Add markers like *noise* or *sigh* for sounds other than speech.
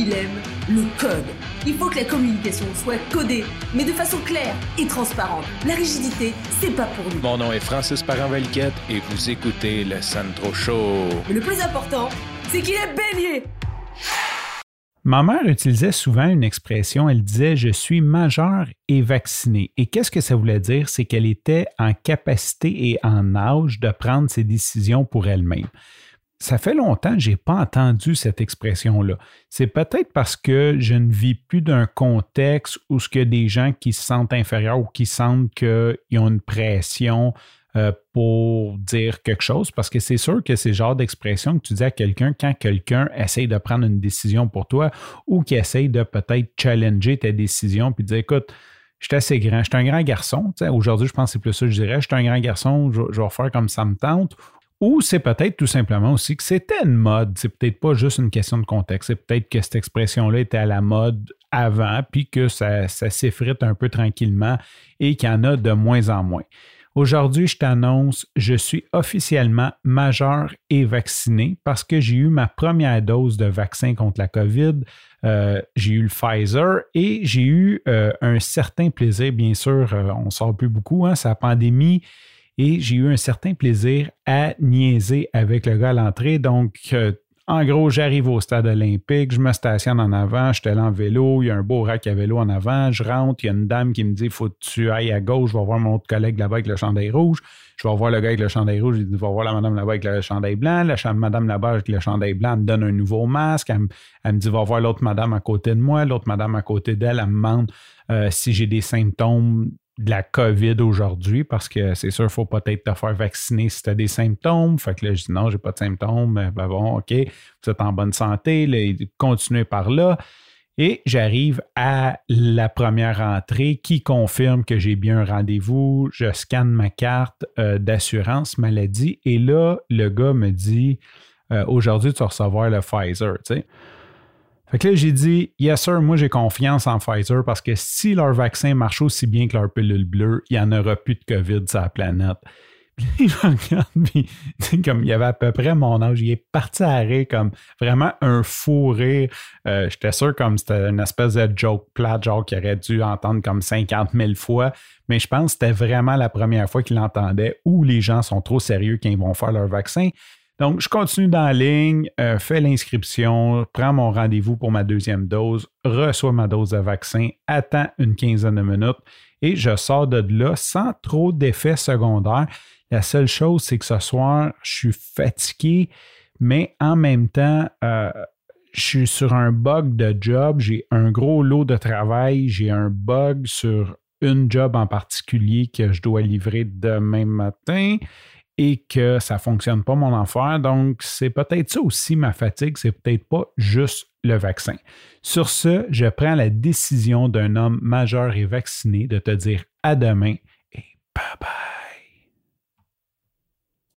il aime le code. Il faut que la communication soit codée, mais de façon claire et transparente. La rigidité, c'est pas pour nous. Mon nom est Francis parent et vous écoutez le Sandro Show. Mais le plus important, c'est qu'il est bélier. Ma mère utilisait souvent une expression, elle disait Je suis majeure et vaccinée. Et qu'est-ce que ça voulait dire? C'est qu'elle était en capacité et en âge de prendre ses décisions pour elle-même ça fait longtemps que je n'ai pas entendu cette expression-là. C'est peut-être parce que je ne vis plus d'un contexte où ce que des gens qui se sentent inférieurs ou qui sentent qu'ils ont une pression euh, pour dire quelque chose, parce que c'est sûr que c'est le genre d'expression que tu dis à quelqu'un quand quelqu'un essaye de prendre une décision pour toi ou qui essaye de peut-être challenger ta décision puis dire écoute, je suis assez grand, je suis un grand garçon. Aujourd'hui, je pense que c'est plus ça que je dirais. Je suis un grand garçon, je, je vais faire comme ça me tente. Ou c'est peut-être tout simplement aussi que c'était une mode. C'est peut-être pas juste une question de contexte. C'est peut-être que cette expression-là était à la mode avant, puis que ça, s'effrite un peu tranquillement et qu'il y en a de moins en moins. Aujourd'hui, je t'annonce, je suis officiellement majeur et vacciné parce que j'ai eu ma première dose de vaccin contre la COVID. Euh, j'ai eu le Pfizer et j'ai eu euh, un certain plaisir, bien sûr, euh, on ne sort plus beaucoup, hein, c'est la pandémie et j'ai eu un certain plaisir à niaiser avec le gars à l'entrée. Donc, euh, en gros, j'arrive au stade olympique, je me stationne en avant, je suis allé en vélo, il y a un beau rack à vélo en avant, je rentre, il y a une dame qui me dit faut que tu ailles à gauche, je vais voir mon autre collègue là-bas avec le chandail rouge. Je vais voir le gars avec le chandail rouge, je vais voir la madame là-bas avec le chandail blanc. La madame là-bas avec le chandail blanc me donne un nouveau masque. Elle, me dit va voir l'autre madame à côté de moi. L'autre madame à côté d'elle, elle me demande euh, si j'ai des symptômes de la COVID aujourd'hui parce que c'est sûr, il faut peut-être te faire vacciner si tu as des symptômes. Fait que là, je dis non, j'ai pas de symptômes. Ben bon, OK, vous êtes en bonne santé. Continuez par là. Et j'arrive à la première entrée qui confirme que j'ai bien un rendez-vous. Je scanne ma carte euh, d'assurance maladie et là, le gars me dit euh, aujourd'hui, tu vas recevoir le Pfizer. Tu sais. Fait que là, j'ai dit, yes sir, moi j'ai confiance en Pfizer parce que si leur vaccin marche aussi bien que leur pilule bleue, il n'y en aura plus de COVID sur la planète. *laughs* Puis je regarde, puis comme il avait à peu près mon âge, il est parti à rire comme vraiment un fou rire. Euh, j'étais sûr comme c'était une espèce de joke plate, genre qu'il aurait dû entendre comme 50 000 fois. Mais je pense que c'était vraiment la première fois qu'il l'entendait où les gens sont trop sérieux quand ils vont faire leur vaccin. Donc, je continue dans la ligne, euh, fais l'inscription, prends mon rendez-vous pour ma deuxième dose, reçois ma dose de vaccin, attends une quinzaine de minutes et je sors de là sans trop d'effets secondaires. La seule chose, c'est que ce soir, je suis fatigué, mais en même temps, euh, je suis sur un bug de job, j'ai un gros lot de travail, j'ai un bug sur une job en particulier que je dois livrer demain matin et que ça ne fonctionne pas mon enfer. Donc, c'est peut-être ça aussi ma fatigue, c'est peut-être pas juste le vaccin. Sur ce, je prends la décision d'un homme majeur et vacciné de te dire à demain et bye bye.